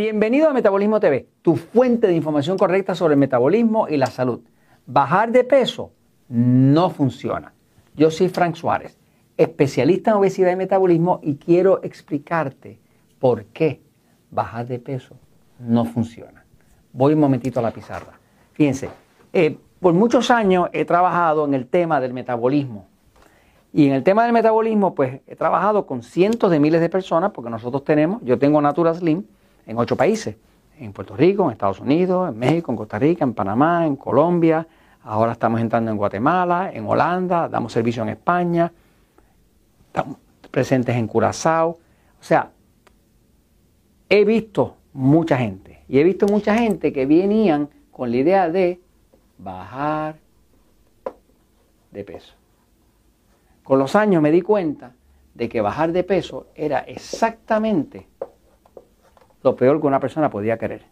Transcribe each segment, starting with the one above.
Bienvenido a Metabolismo TV, tu fuente de información correcta sobre el metabolismo y la salud. Bajar de peso no funciona. Yo soy Frank Suárez, especialista en obesidad y metabolismo y quiero explicarte por qué bajar de peso no funciona. Voy un momentito a la pizarra. Fíjense, eh, por muchos años he trabajado en el tema del metabolismo. Y en el tema del metabolismo, pues he trabajado con cientos de miles de personas, porque nosotros tenemos, yo tengo Natura Slim en ocho países, en Puerto Rico, en Estados Unidos, en México, en Costa Rica, en Panamá, en Colombia, ahora estamos entrando en Guatemala, en Holanda, damos servicio en España, estamos presentes en Curazao. O sea, he visto mucha gente y he visto mucha gente que venían con la idea de bajar de peso. Con los años me di cuenta de que bajar de peso era exactamente lo peor que una persona podía querer.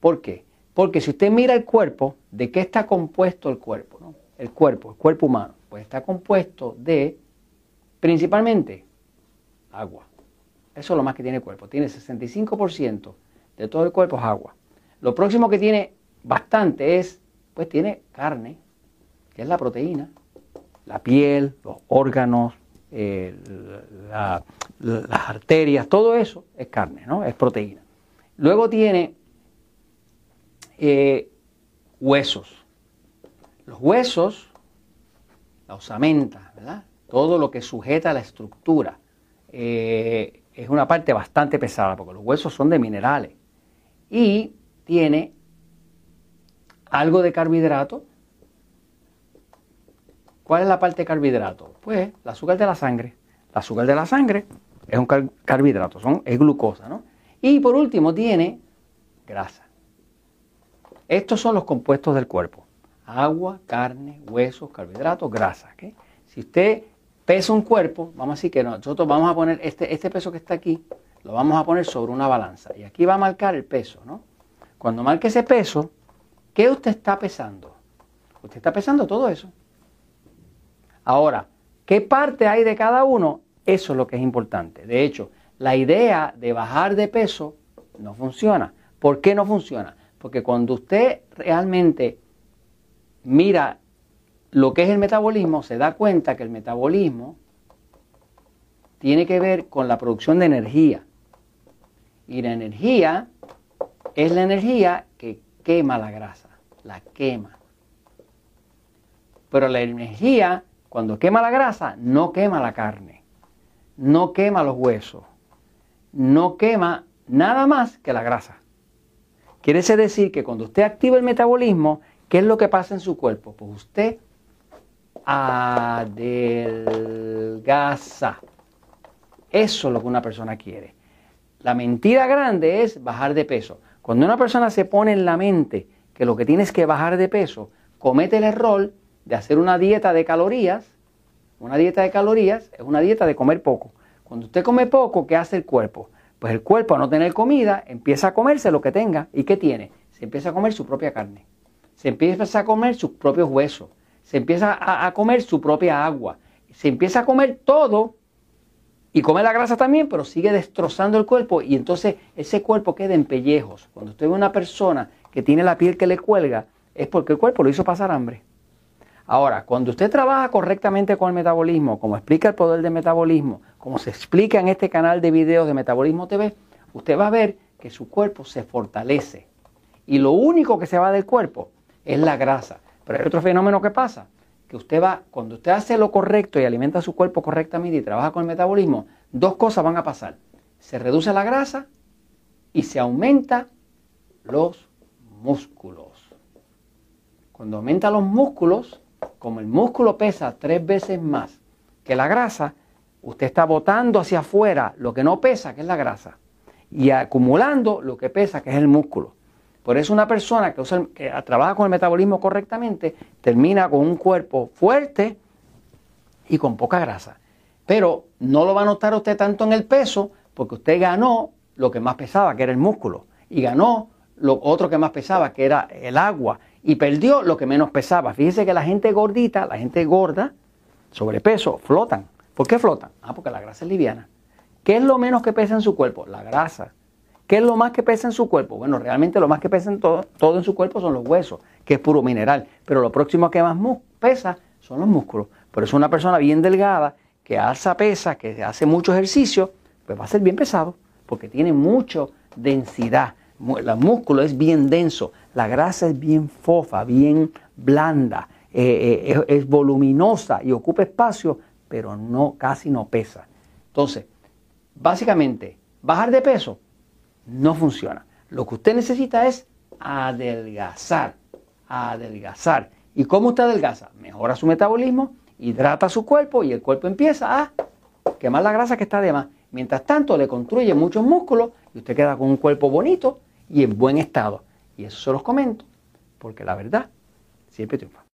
¿Por qué? Porque si usted mira el cuerpo, ¿de qué está compuesto el cuerpo? El cuerpo, el cuerpo humano, pues está compuesto de principalmente agua. Eso es lo más que tiene el cuerpo. Tiene 65% de todo el cuerpo es agua. Lo próximo que tiene bastante es pues tiene carne, que es la proteína, la piel, los órganos, eh, las arterias, todo eso es carne, ¿no? Es proteína. Luego tiene eh, huesos. Los huesos, la osamenta. Todo lo que sujeta la estructura. Eh, es una parte bastante pesada porque los huesos son de minerales. Y tiene algo de carbohidrato. ¿Cuál es la parte de carbohidrato? Pues el azúcar de la sangre. El azúcar de la sangre es un carbohidrato, es glucosa, ¿no? Y por último tiene grasa. Estos son los compuestos del cuerpo. Agua, carne, huesos, carbohidratos, grasa. Si usted pesa un cuerpo, vamos a decir que nosotros vamos a poner este, este peso que está aquí, lo vamos a poner sobre una balanza. Y aquí va a marcar el peso, ¿no? Cuando marque ese peso, ¿Qué usted está pesando? Usted está pesando todo eso. Ahora, ¿qué parte hay de cada uno? Eso es lo que es importante. De hecho, la idea de bajar de peso no funciona. ¿Por qué no funciona? Porque cuando usted realmente mira lo que es el metabolismo, se da cuenta que el metabolismo tiene que ver con la producción de energía. Y la energía es la energía que quema la grasa, la quema. Pero la energía, cuando quema la grasa, no quema la carne, no quema los huesos, no quema nada más que la grasa. Quiere decir que cuando usted activa el metabolismo, ¿qué es lo que pasa en su cuerpo? Pues usted adelgaza. Eso es lo que una persona quiere. La mentira grande es bajar de peso. Cuando una persona se pone en la mente que lo que tiene es que bajar de peso, comete el error de hacer una dieta de calorías. Una dieta de calorías es una dieta de comer poco. Cuando usted come poco, ¿qué hace el cuerpo? Pues el cuerpo, a no tener comida, empieza a comerse lo que tenga. ¿Y qué tiene? Se empieza a comer su propia carne. Se empieza a comer sus propios huesos. Se empieza a, comer su propia agua. Se empieza a comer todo y come la grasa también, pero sigue destrozando el cuerpo y entonces ese cuerpo queda en pellejos. Cuando usted ve una persona que tiene la piel que le cuelga, es porque el cuerpo lo hizo pasar hambre. Ahora, cuando usted trabaja correctamente con el metabolismo, como explica el poder del metabolismo, como se explica en este canal de videos de Metabolismo TV, usted va a ver que su cuerpo se fortalece. Y lo único que se va del cuerpo es la grasa. Pero hay otro fenómeno que pasa que usted va, cuando usted hace lo correcto y alimenta su cuerpo correctamente y trabaja con el metabolismo, dos cosas van a pasar. Se reduce la grasa y se aumenta los músculos. Cuando aumenta los músculos, como el músculo pesa tres veces más que la grasa, usted está botando hacia afuera lo que no pesa, que es la grasa, y acumulando lo que pesa, que es el músculo. Por eso una persona que, trabaja con el metabolismo correctamente termina con un cuerpo fuerte y con poca grasa. Pero no lo va a notar usted tanto en el peso porque usted ganó lo que más pesaba, que era el músculo, y ganó lo otro que más pesaba, que era el agua, y perdió lo que menos pesaba. Fíjese que la gente gordita, la gente gorda, sobrepeso, flotan. ¿Por qué flotan? Ah, porque la grasa es liviana. ¿Qué es lo menos que pesa en su cuerpo? La grasa. ¿Qué es lo más que pesa en su cuerpo? Bueno, realmente lo más que pesa en todo, todo en su cuerpo son los huesos, que es puro mineral. Pero lo próximo que más pesa son los músculos. Por eso una persona bien delgada, que alza pesa, que hace mucho ejercicio, pues va a ser bien pesado, porque tiene mucha densidad. El músculo es bien denso, la grasa es bien fofa, bien blanda, eh, eh, es, voluminosa y ocupa espacio, pero no, casi no pesa. Entonces, básicamente, bajar de peso no funciona. Lo que usted necesita es adelgazar, adelgazar. ¿Y cómo usted adelgaza? Mejora su metabolismo, hidrata su cuerpo y el cuerpo empieza a quemar la grasa que está de más. Mientras tanto, le construye muchos músculos y usted queda con un cuerpo bonito y en buen estado. Y eso se los comento, porque la verdad siempre triunfa.